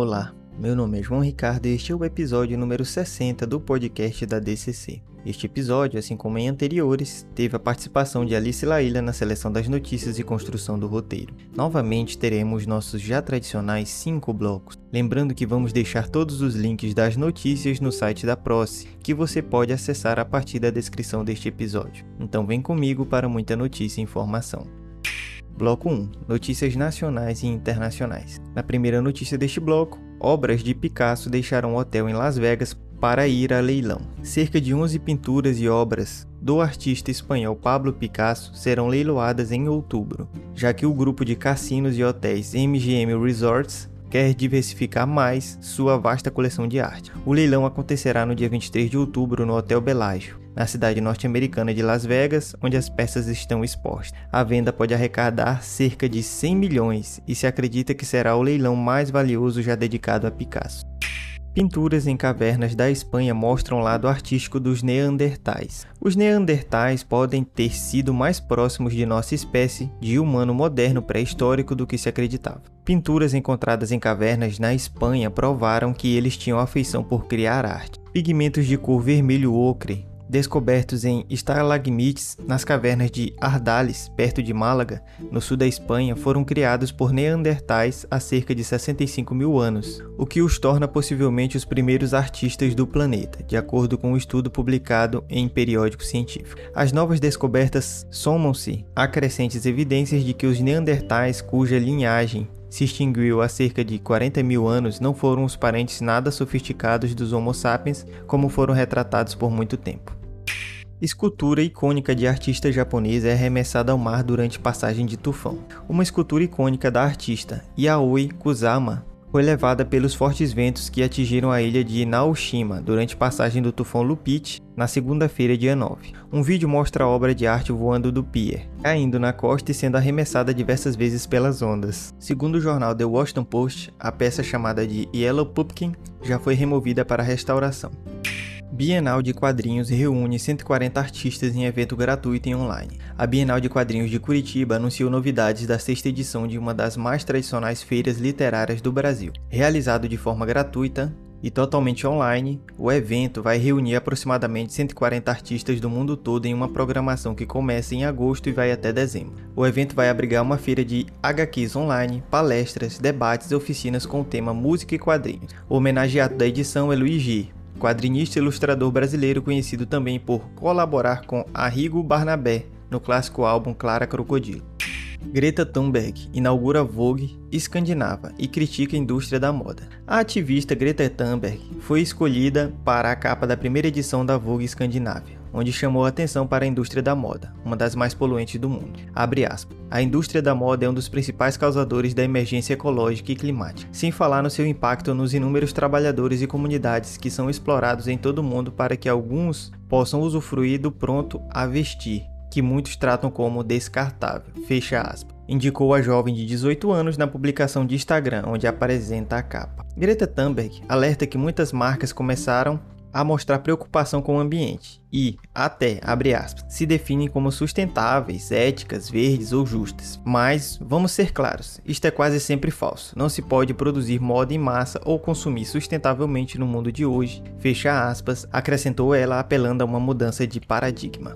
Olá, meu nome é João Ricardo e este é o episódio número 60 do podcast da DCC. Este episódio, assim como em anteriores, teve a participação de Alice Laíla na seleção das notícias e construção do roteiro. Novamente teremos nossos já tradicionais cinco blocos. Lembrando que vamos deixar todos os links das notícias no site da Proce, que você pode acessar a partir da descrição deste episódio. Então vem comigo para muita notícia e informação. Bloco 1 Notícias nacionais e internacionais. Na primeira notícia deste bloco, obras de Picasso deixaram o hotel em Las Vegas para ir a leilão. Cerca de 11 pinturas e obras do artista espanhol Pablo Picasso serão leiloadas em outubro, já que o grupo de cassinos e hotéis MGM Resorts quer diversificar mais sua vasta coleção de arte. O leilão acontecerá no dia 23 de outubro no Hotel Bellagio, na cidade norte-americana de Las Vegas, onde as peças estão expostas. A venda pode arrecadar cerca de 100 milhões e se acredita que será o leilão mais valioso já dedicado a Picasso. Pinturas em cavernas da Espanha mostram o lado artístico dos Neandertais. Os Neandertais podem ter sido mais próximos de nossa espécie de humano moderno pré-histórico do que se acreditava. Pinturas encontradas em cavernas na Espanha provaram que eles tinham afeição por criar arte. Pigmentos de cor vermelho ocre descobertos em estalagmites nas cavernas de Ardales, perto de Málaga, no sul da Espanha, foram criados por neandertais há cerca de 65 mil anos, o que os torna possivelmente os primeiros artistas do planeta, de acordo com um estudo publicado em periódico científico. As novas descobertas somam-se a crescentes evidências de que os neandertais, cuja linhagem se extinguiu há cerca de 40 mil anos não foram os parentes nada sofisticados dos Homo sapiens como foram retratados por muito tempo. Escultura icônica de artista japonesa é arremessada ao mar durante passagem de tufão. Uma escultura icônica da artista Yaoi Kusama foi levada pelos fortes ventos que atingiram a ilha de Naoshima durante passagem do tufão Lupite na segunda-feira, dia 9. Um vídeo mostra a obra de arte voando do pier, caindo na costa e sendo arremessada diversas vezes pelas ondas. Segundo o jornal The Washington Post, a peça chamada de Yellow Pumpkin já foi removida para restauração. Bienal de Quadrinhos reúne 140 artistas em evento gratuito e online. A Bienal de Quadrinhos de Curitiba anunciou novidades da sexta edição de uma das mais tradicionais feiras literárias do Brasil. Realizado de forma gratuita e totalmente online, o evento vai reunir aproximadamente 140 artistas do mundo todo em uma programação que começa em agosto e vai até dezembro. O evento vai abrigar uma feira de HQs online, palestras, debates e oficinas com o tema música e quadrinhos. O homenageado da edição é Luiz G, quadrinista e ilustrador brasileiro conhecido também por colaborar com Arrigo Barnabé no clássico álbum Clara Crocodilo. Greta Thunberg inaugura Vogue escandinava e critica a indústria da moda. A ativista Greta Thunberg foi escolhida para a capa da primeira edição da Vogue Escandinávia onde chamou a atenção para a indústria da moda, uma das mais poluentes do mundo. A indústria da moda é um dos principais causadores da emergência ecológica e climática, sem falar no seu impacto nos inúmeros trabalhadores e comunidades que são explorados em todo o mundo para que alguns possam usufruir do pronto a vestir, que muitos tratam como descartável. Fecha aspas. Indicou a jovem de 18 anos na publicação de Instagram, onde apresenta a capa. Greta Thunberg alerta que muitas marcas começaram a mostrar preocupação com o ambiente e, até, abre aspas, se definem como sustentáveis, éticas, verdes ou justas. Mas, vamos ser claros, isto é quase sempre falso. Não se pode produzir moda em massa ou consumir sustentavelmente no mundo de hoje, fecha aspas, acrescentou ela apelando a uma mudança de paradigma.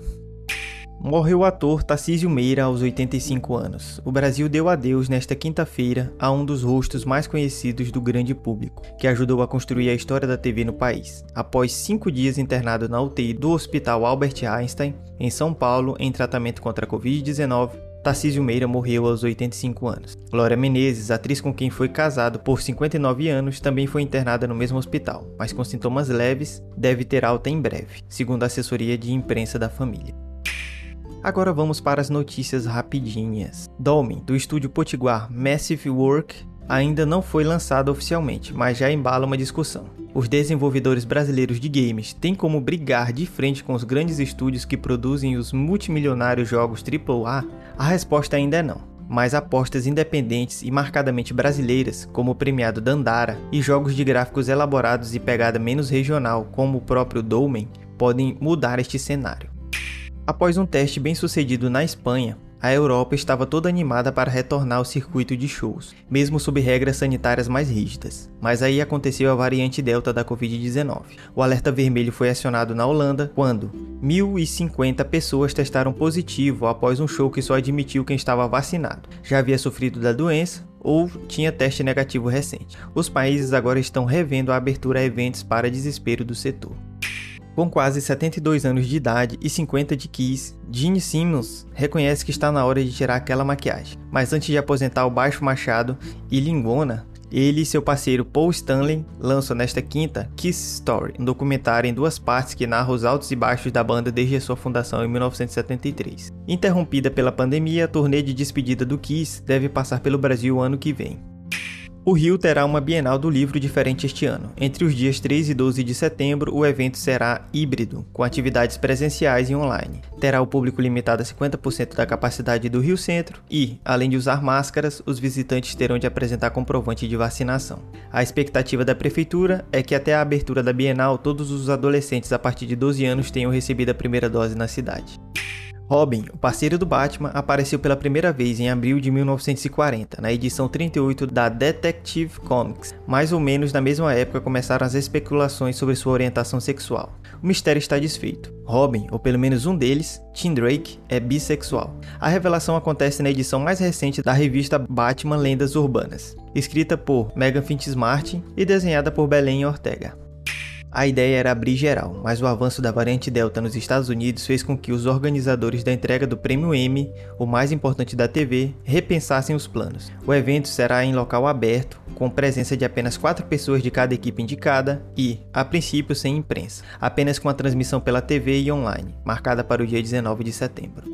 Morreu o ator Tarcísio Meira aos 85 anos. O Brasil deu adeus nesta quinta-feira a um dos rostos mais conhecidos do grande público, que ajudou a construir a história da TV no país. Após cinco dias internado na UTI do Hospital Albert Einstein, em São Paulo, em tratamento contra a Covid-19, Tarcísio Meira morreu aos 85 anos. Glória Menezes, atriz com quem foi casado por 59 anos, também foi internada no mesmo hospital, mas com sintomas leves, deve ter alta em breve, segundo a assessoria de imprensa da família. Agora vamos para as notícias rapidinhas. Dolmen, do estúdio Potiguar Massive Work, ainda não foi lançado oficialmente, mas já embala uma discussão. Os desenvolvedores brasileiros de games têm como brigar de frente com os grandes estúdios que produzem os multimilionários jogos AAA? A resposta ainda é não. Mas apostas independentes e marcadamente brasileiras, como o premiado Dandara, e jogos de gráficos elaborados e pegada menos regional, como o próprio Dolmen, podem mudar este cenário. Após um teste bem sucedido na Espanha, a Europa estava toda animada para retornar ao circuito de shows, mesmo sob regras sanitárias mais rígidas. Mas aí aconteceu a variante Delta da Covid-19. O alerta vermelho foi acionado na Holanda quando 1.050 pessoas testaram positivo após um show que só admitiu quem estava vacinado, já havia sofrido da doença ou tinha teste negativo recente. Os países agora estão revendo a abertura a eventos para desespero do setor. Com quase 72 anos de idade e 50 de Kiss, Gene Simmons reconhece que está na hora de tirar aquela maquiagem. Mas antes de aposentar o baixo machado e lingona, ele e seu parceiro Paul Stanley lançam nesta quinta Kiss Story, um documentário em duas partes que narra os altos e baixos da banda desde sua fundação em 1973. Interrompida pela pandemia, a turnê de despedida do Kiss deve passar pelo Brasil ano que vem. O Rio terá uma Bienal do Livro diferente este ano. Entre os dias 3 e 12 de setembro, o evento será híbrido, com atividades presenciais e online. Terá o público limitado a 50% da capacidade do Rio Centro e, além de usar máscaras, os visitantes terão de apresentar comprovante de vacinação. A expectativa da prefeitura é que até a abertura da Bienal, todos os adolescentes a partir de 12 anos tenham recebido a primeira dose na cidade. Robin, o parceiro do Batman, apareceu pela primeira vez em abril de 1940, na edição 38 da Detective Comics. Mais ou menos na mesma época começaram as especulações sobre sua orientação sexual. O mistério está desfeito. Robin, ou pelo menos um deles, Tim Drake, é bissexual. A revelação acontece na edição mais recente da revista Batman Lendas Urbanas, escrita por Megan Finch Martin e desenhada por Belém Ortega. A ideia era abrir geral, mas o avanço da variante Delta nos Estados Unidos fez com que os organizadores da entrega do Prêmio Emmy, o mais importante da TV, repensassem os planos. O evento será em local aberto, com presença de apenas quatro pessoas de cada equipe indicada e, a princípio, sem imprensa, apenas com a transmissão pela TV e online, marcada para o dia 19 de setembro.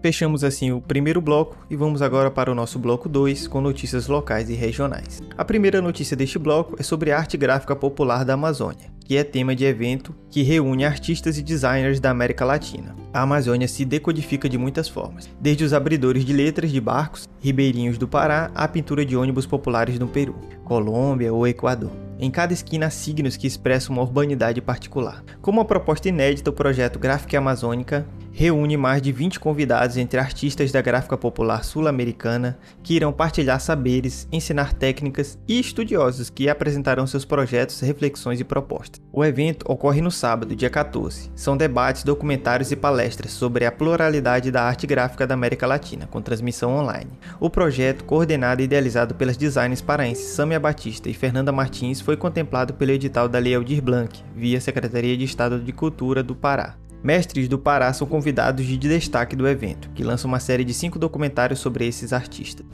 Fechamos assim o primeiro bloco e vamos agora para o nosso bloco 2 com notícias locais e regionais. A primeira notícia deste bloco é sobre a arte gráfica popular da Amazônia, que é tema de evento que reúne artistas e designers da América Latina. A Amazônia se decodifica de muitas formas, desde os abridores de letras de barcos, ribeirinhos do Pará, à pintura de ônibus populares no Peru, Colômbia ou Equador. Em cada esquina signos que expressam uma urbanidade particular. Como uma proposta inédita, o projeto Gráfica Amazônica reúne mais de 20 convidados entre artistas da gráfica popular sul-americana que irão partilhar saberes, ensinar técnicas e estudiosos que apresentarão seus projetos, reflexões e propostas. O evento ocorre no sábado, dia 14. São debates, documentários e palestras sobre a pluralidade da arte gráfica da América Latina, com transmissão online. O projeto, coordenado e idealizado pelas designers paraenses Samia Batista e Fernanda Martins, foi contemplado pelo edital da Lei Aldir Blanc, via Secretaria de Estado de Cultura do Pará. Mestres do Pará são convidados de destaque do evento, que lança uma série de cinco documentários sobre esses artistas.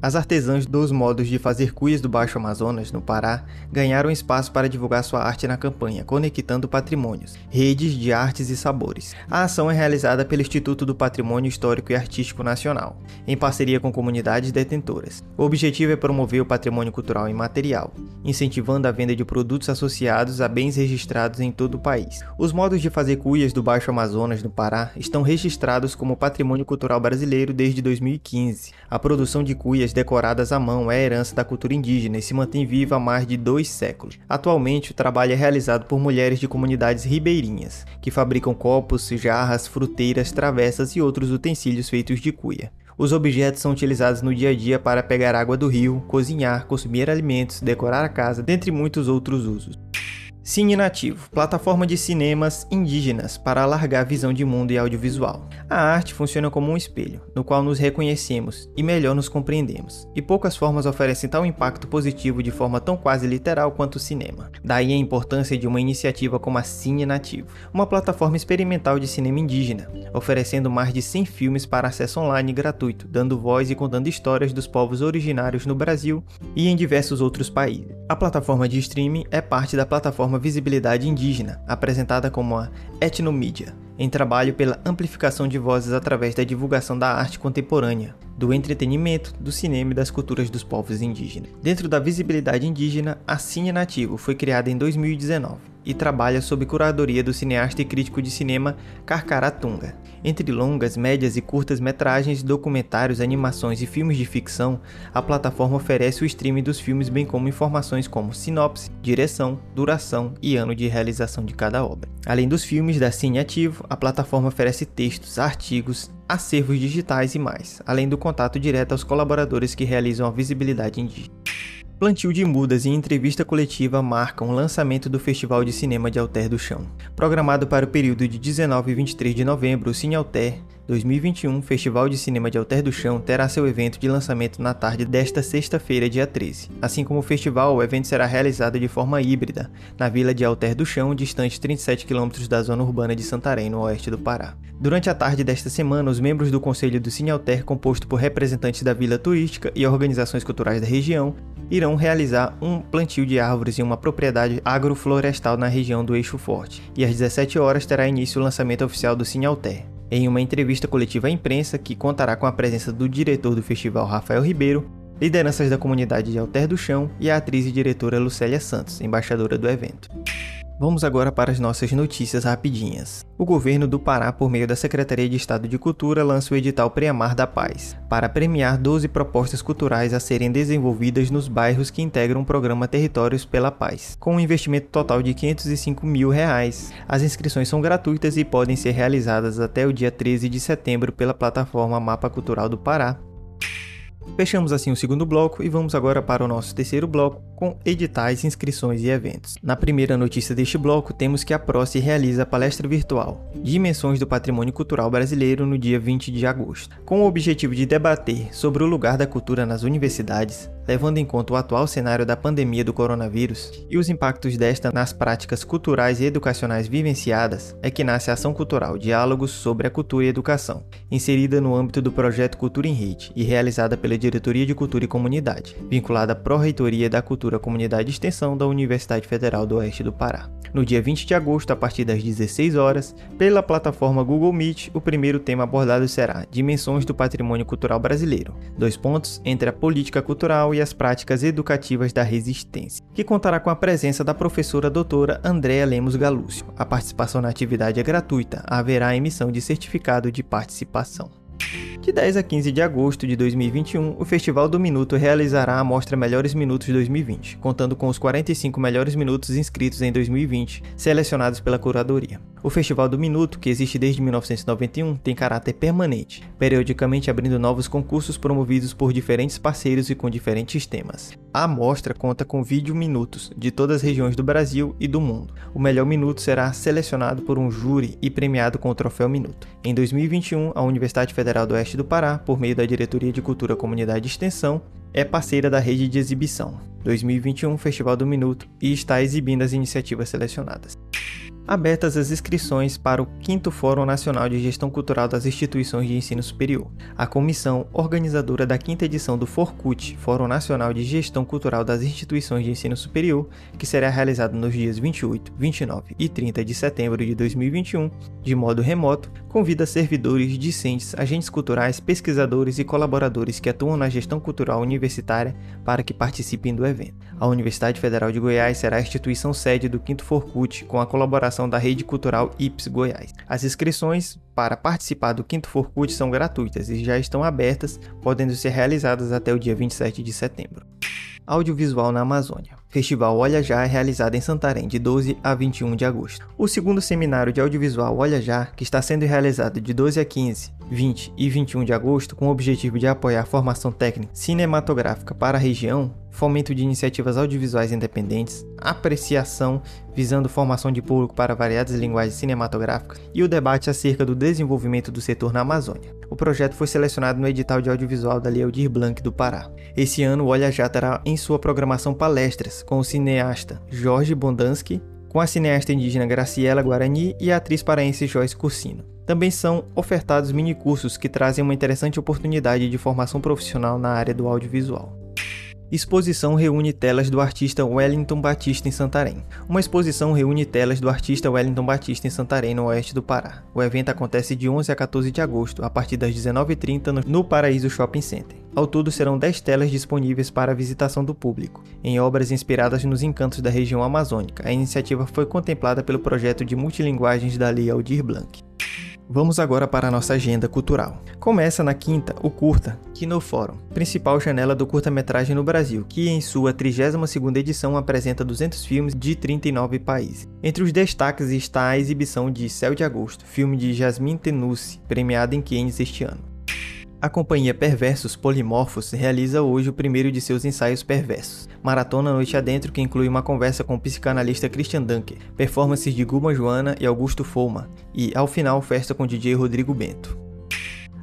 As artesãs dos modos de fazer cuias do Baixo Amazonas, no Pará, ganharam espaço para divulgar sua arte na campanha Conectando Patrimônios, Redes de Artes e Sabores. A ação é realizada pelo Instituto do Patrimônio Histórico e Artístico Nacional, em parceria com comunidades detentoras. O objetivo é promover o patrimônio cultural imaterial, incentivando a venda de produtos associados a bens registrados em todo o país. Os modos de fazer cuias do Baixo Amazonas, no Pará, estão registrados como Patrimônio Cultural Brasileiro desde 2015. A produção de cuias decoradas à mão é herança da cultura indígena e se mantém viva há mais de dois séculos. Atualmente, o trabalho é realizado por mulheres de comunidades ribeirinhas, que fabricam copos, jarras, fruteiras, travessas e outros utensílios feitos de cuia. Os objetos são utilizados no dia a dia para pegar água do rio, cozinhar, consumir alimentos, decorar a casa, dentre muitos outros usos. Cine Nativo, plataforma de cinemas indígenas para alargar a visão de mundo e audiovisual. A arte funciona como um espelho, no qual nos reconhecemos e melhor nos compreendemos, e poucas formas oferecem tal impacto positivo de forma tão quase literal quanto o cinema. Daí a importância de uma iniciativa como a Cine Nativo, uma plataforma experimental de cinema indígena, oferecendo mais de 100 filmes para acesso online gratuito, dando voz e contando histórias dos povos originários no Brasil e em diversos outros países. A plataforma de streaming é parte da plataforma visibilidade indígena, apresentada como a etnomídia, em trabalho pela amplificação de vozes através da divulgação da arte contemporânea, do entretenimento, do cinema e das culturas dos povos indígenas. Dentro da visibilidade indígena, a Cine Nativo foi criada em 2019 e trabalha sob curadoria do cineasta e crítico de cinema Karkaratunga. Entre longas, médias e curtas metragens, documentários, animações e filmes de ficção, a plataforma oferece o streaming dos filmes bem como informações como sinopse, direção, duração e ano de realização de cada obra. Além dos filmes da Cine Ativo, a plataforma oferece textos, artigos, acervos digitais e mais, além do contato direto aos colaboradores que realizam a visibilidade indígena. Plantio de mudas e entrevista coletiva marcam o lançamento do Festival de Cinema de Alter do Chão. Programado para o período de 19 e 23 de novembro, o Cine Alter 2021 Festival de Cinema de Alter do Chão terá seu evento de lançamento na tarde desta sexta-feira, dia 13. Assim como o festival, o evento será realizado de forma híbrida, na vila de Alter do Chão, distante 37 km da zona urbana de Santarém, no oeste do Pará. Durante a tarde desta semana, os membros do Conselho do Cine Alter, composto por representantes da vila turística e organizações culturais da região, irão realizar um plantio de árvores em uma propriedade agroflorestal na região do Eixo Forte, e às 17 horas terá início o lançamento oficial do Cine Alter. Em uma entrevista coletiva à imprensa, que contará com a presença do diretor do festival Rafael Ribeiro, lideranças da comunidade de Alter do Chão e a atriz e diretora Lucélia Santos, embaixadora do evento. Vamos agora para as nossas notícias rapidinhas. O governo do Pará, por meio da Secretaria de Estado de Cultura, lança o edital Preamar da Paz, para premiar 12 propostas culturais a serem desenvolvidas nos bairros que integram o programa Territórios pela Paz, com um investimento total de 505 mil reais. As inscrições são gratuitas e podem ser realizadas até o dia 13 de setembro pela plataforma Mapa Cultural do Pará, Fechamos assim o segundo bloco e vamos agora para o nosso terceiro bloco com editais, inscrições e eventos. Na primeira notícia deste bloco, temos que a Proce realiza a palestra virtual Dimensões do Patrimônio Cultural Brasileiro no dia 20 de agosto, com o objetivo de debater sobre o lugar da cultura nas universidades, levando em conta o atual cenário da pandemia do coronavírus e os impactos desta nas práticas culturais e educacionais vivenciadas, é que nasce a Ação Cultural Diálogos sobre a Cultura e Educação, inserida no âmbito do projeto Cultura em Rede e realizada pela Diretoria de Cultura e Comunidade, vinculada à Pró-Reitoria da Cultura, Comunidade e Extensão da Universidade Federal do Oeste do Pará. No dia 20 de agosto, a partir das 16 horas, pela plataforma Google Meet, o primeiro tema abordado será Dimensões do Patrimônio Cultural Brasileiro. Dois pontos entre a política cultural e as práticas educativas da resistência, que contará com a presença da professora doutora Andréa Lemos Galúcio. A participação na atividade é gratuita, haverá emissão de certificado de participação. De 10 a 15 de agosto de 2021, o Festival do Minuto realizará a mostra Melhores Minutos 2020, contando com os 45 melhores minutos inscritos em 2020, selecionados pela curadoria. O Festival do Minuto, que existe desde 1991, tem caráter permanente, periodicamente abrindo novos concursos promovidos por diferentes parceiros e com diferentes temas. A mostra conta com vídeo minutos de todas as regiões do Brasil e do mundo. O melhor minuto será selecionado por um júri e premiado com o troféu Minuto. Em 2021, a Universidade Federal do Oeste do Pará, por meio da Diretoria de Cultura, Comunidade e Extensão, é parceira da rede de exibição 2021 Festival do Minuto e está exibindo as iniciativas selecionadas abertas as inscrições para o 5 Fórum Nacional de Gestão Cultural das Instituições de Ensino Superior. A comissão organizadora da quinta edição do FORCUT, Fórum Nacional de Gestão Cultural das Instituições de Ensino Superior, que será realizado nos dias 28, 29 e 30 de setembro de 2021, de modo remoto, convida servidores, discentes, agentes culturais, pesquisadores e colaboradores que atuam na gestão cultural universitária para que participem do evento. A Universidade Federal de Goiás será a instituição sede do 5 FORCUT, com a colaboração da Rede Cultural IPS Goiás. As inscrições para participar do Quinto Forcut são gratuitas e já estão abertas, podendo ser realizadas até o dia 27 de setembro. Audiovisual na Amazônia. Festival Olha Já é realizado em Santarém de 12 a 21 de agosto. O segundo seminário de audiovisual Olha Já, que está sendo realizado de 12 a 15, 20 e 21 de agosto, com o objetivo de apoiar a formação técnica cinematográfica para a região, fomento de iniciativas audiovisuais independentes, apreciação visando formação de público para variadas linguagens cinematográficas e o debate acerca do desenvolvimento do setor na Amazônia. O projeto foi selecionado no edital de audiovisual da Lei Blanc do Pará. Esse ano, o Olha Já terá em sua programação palestras com o cineasta Jorge Bondansky, com a cineasta indígena Graciela Guarani e a atriz paraense Joyce Cursino. Também são ofertados minicursos que trazem uma interessante oportunidade de formação profissional na área do audiovisual. Exposição reúne telas do artista Wellington Batista em Santarém. Uma exposição reúne telas do artista Wellington Batista em Santarém, no oeste do Pará. O evento acontece de 11 a 14 de agosto, a partir das 19h30 no Paraíso Shopping Center. Ao todo serão 10 telas disponíveis para a visitação do público, em obras inspiradas nos encantos da região amazônica. A iniciativa foi contemplada pelo projeto de multilinguagens da Lei Aldir Blanc. Vamos agora para a nossa agenda cultural. Começa na quinta o curta Kino Forum, principal janela do curta-metragem no Brasil, que em sua 32ª edição apresenta 200 filmes de 39 países. Entre os destaques está a exibição de Céu de Agosto, filme de Jasmine Tenucci, premiado em Cannes este ano. A companhia Perversos Polimorfos realiza hoje o primeiro de seus ensaios perversos, Maratona Noite Adentro, que inclui uma conversa com o psicanalista Christian Dunker, performances de Guma Joana e Augusto Foma, e, ao final, festa com DJ Rodrigo Bento.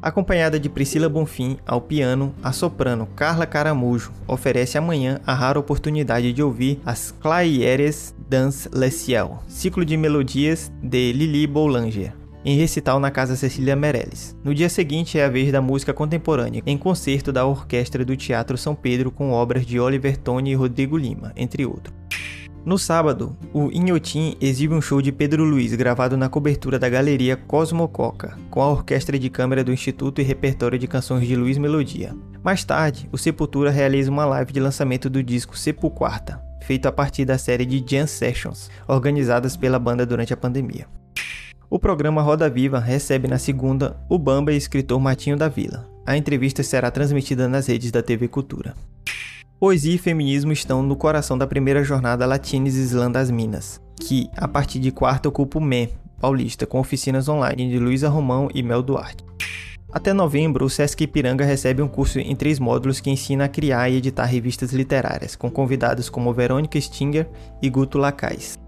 Acompanhada de Priscila Bonfim ao piano, a soprano Carla Caramujo oferece amanhã a rara oportunidade de ouvir as Claieres dans le ciel, ciclo de melodias de Lili Boulanger em recital na Casa Cecília Meirelles. No dia seguinte é a vez da música contemporânea, em concerto da Orquestra do Teatro São Pedro com obras de Oliver Tone e Rodrigo Lima, entre outros. No sábado, o Inhotim exibe um show de Pedro Luiz gravado na cobertura da Galeria Cosmococa, com a orquestra de câmara do Instituto e repertório de canções de Luiz Melodia. Mais tarde, o Sepultura realiza uma live de lançamento do disco Sepulquarta, feito a partir da série de Jam Sessions, organizadas pela banda durante a pandemia. O programa Roda Viva recebe na segunda o Bamba e escritor Matinho da Vila. A entrevista será transmitida nas redes da TV Cultura. Poesia e feminismo estão no coração da primeira jornada Latines Islã das Minas, que, a partir de quarta, ocupa o MEM Paulista, com oficinas online de Luísa Romão e Mel Duarte. Até novembro, o Sesc Ipiranga recebe um curso em três módulos que ensina a criar e editar revistas literárias, com convidados como Verônica Stinger e Guto Lacais.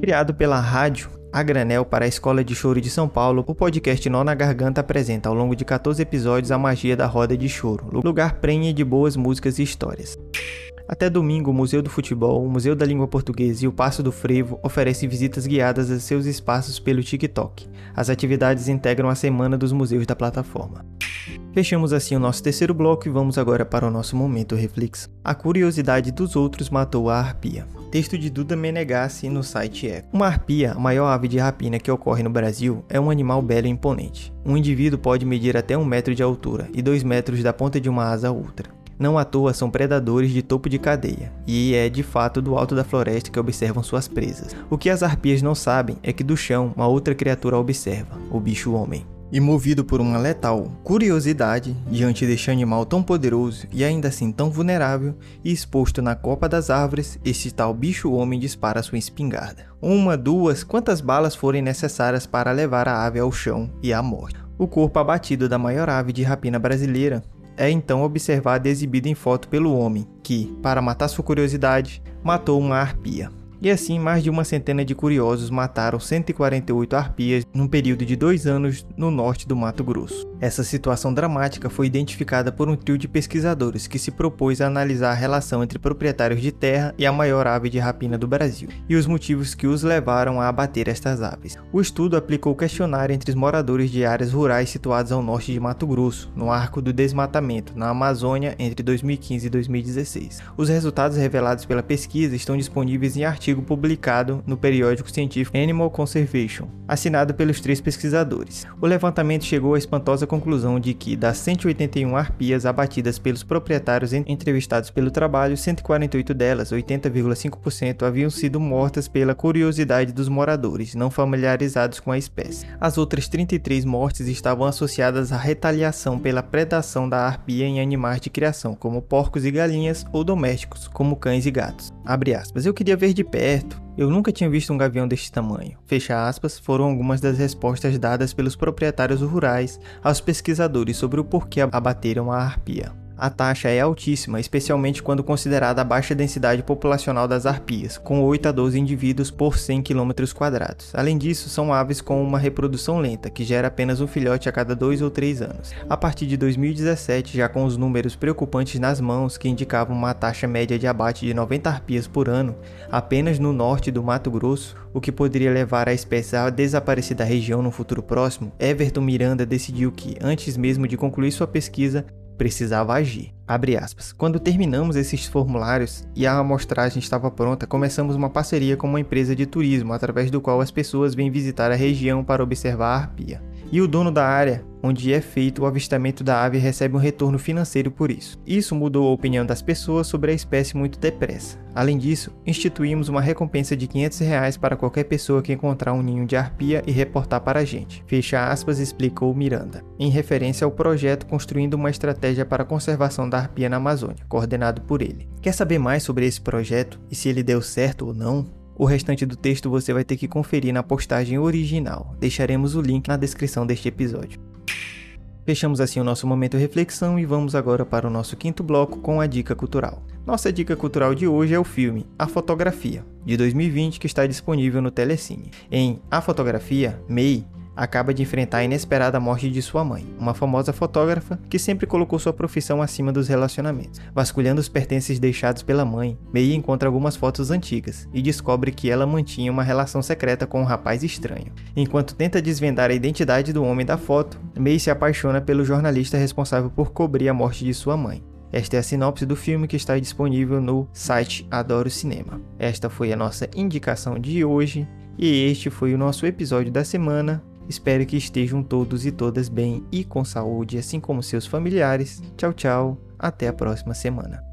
Criado pela rádio, a granel para a Escola de Choro de São Paulo, o podcast Nó na Garganta apresenta ao longo de 14 episódios a magia da roda de choro, lugar prenhe de boas músicas e histórias. Até domingo, o Museu do Futebol, o Museu da Língua Portuguesa e o Passo do Frevo oferecem visitas guiadas a seus espaços pelo TikTok. As atividades integram a semana dos museus da plataforma. Fechamos assim o nosso terceiro bloco e vamos agora para o nosso momento reflexo. A curiosidade dos outros matou a arpia. Texto de Duda Menegassi no site Eco. Uma arpia, a maior ave de rapina que ocorre no Brasil, é um animal belo e imponente. Um indivíduo pode medir até um metro de altura e dois metros da ponta de uma asa a outra. Não à toa são predadores de topo de cadeia, e é de fato do alto da floresta que observam suas presas. O que as arpias não sabem é que do chão uma outra criatura observa, o bicho-homem. E movido por uma letal curiosidade diante deste animal tão poderoso e ainda assim tão vulnerável, e exposto na copa das árvores, esse tal bicho-homem dispara sua espingarda. Uma, duas, quantas balas forem necessárias para levar a ave ao chão e à morte. O corpo abatido da maior ave de rapina brasileira é então observado e exibido em foto pelo homem, que, para matar sua curiosidade, matou uma arpia. E assim, mais de uma centena de curiosos mataram 148 arpias num período de dois anos no norte do Mato Grosso. Essa situação dramática foi identificada por um trio de pesquisadores que se propôs a analisar a relação entre proprietários de terra e a maior ave de rapina do Brasil, e os motivos que os levaram a abater estas aves. O estudo aplicou questionário entre os moradores de áreas rurais situadas ao norte de Mato Grosso, no arco do desmatamento, na Amazônia, entre 2015 e 2016. Os resultados revelados pela pesquisa estão disponíveis em artigos artigo publicado no periódico científico Animal Conservation, assinado pelos três pesquisadores. O levantamento chegou à espantosa conclusão de que, das 181 arpias abatidas pelos proprietários entrevistados pelo trabalho, 148 delas, 80,5%, haviam sido mortas pela curiosidade dos moradores, não familiarizados com a espécie. As outras 33 mortes estavam associadas à retaliação pela predação da arpia em animais de criação, como porcos e galinhas, ou domésticos, como cães e gatos. Aspas. Eu queria ver de perto. Eu nunca tinha visto um gavião deste tamanho. Fecha aspas, foram algumas das respostas dadas pelos proprietários rurais aos pesquisadores sobre o porquê abateram a arpia. A taxa é altíssima, especialmente quando considerada a baixa densidade populacional das arpias, com 8 a 12 indivíduos por 100 km. Além disso, são aves com uma reprodução lenta, que gera apenas um filhote a cada 2 ou 3 anos. A partir de 2017, já com os números preocupantes nas mãos, que indicavam uma taxa média de abate de 90 arpias por ano, apenas no norte do Mato Grosso, o que poderia levar a espécie a desaparecer da região no futuro próximo, Everton Miranda decidiu que, antes mesmo de concluir sua pesquisa, precisava agir. Quando terminamos esses formulários e a amostragem estava pronta, começamos uma parceria com uma empresa de turismo, através do qual as pessoas vêm visitar a região para observar a arpia e o dono da área onde é feito o avistamento da ave recebe um retorno financeiro por isso. Isso mudou a opinião das pessoas sobre a espécie muito depressa. Além disso, instituímos uma recompensa de 500 reais para qualquer pessoa que encontrar um ninho de arpia e reportar para a gente. Fecha aspas, explicou Miranda, em referência ao projeto Construindo uma Estratégia para a Conservação da Arpia na Amazônia, coordenado por ele. Quer saber mais sobre esse projeto e se ele deu certo ou não? O restante do texto você vai ter que conferir na postagem original. Deixaremos o link na descrição deste episódio. Fechamos assim o nosso momento reflexão e vamos agora para o nosso quinto bloco com a dica cultural. Nossa dica cultural de hoje é o filme A Fotografia, de 2020, que está disponível no Telecine. Em A Fotografia, May acaba de enfrentar a inesperada morte de sua mãe, uma famosa fotógrafa que sempre colocou sua profissão acima dos relacionamentos. Vasculhando os pertences deixados pela mãe, Mei encontra algumas fotos antigas e descobre que ela mantinha uma relação secreta com um rapaz estranho. Enquanto tenta desvendar a identidade do homem da foto, Mei se apaixona pelo jornalista responsável por cobrir a morte de sua mãe. Esta é a sinopse do filme que está disponível no site Adoro Cinema. Esta foi a nossa indicação de hoje e este foi o nosso episódio da semana. Espero que estejam todos e todas bem e com saúde, assim como seus familiares. Tchau, tchau. Até a próxima semana.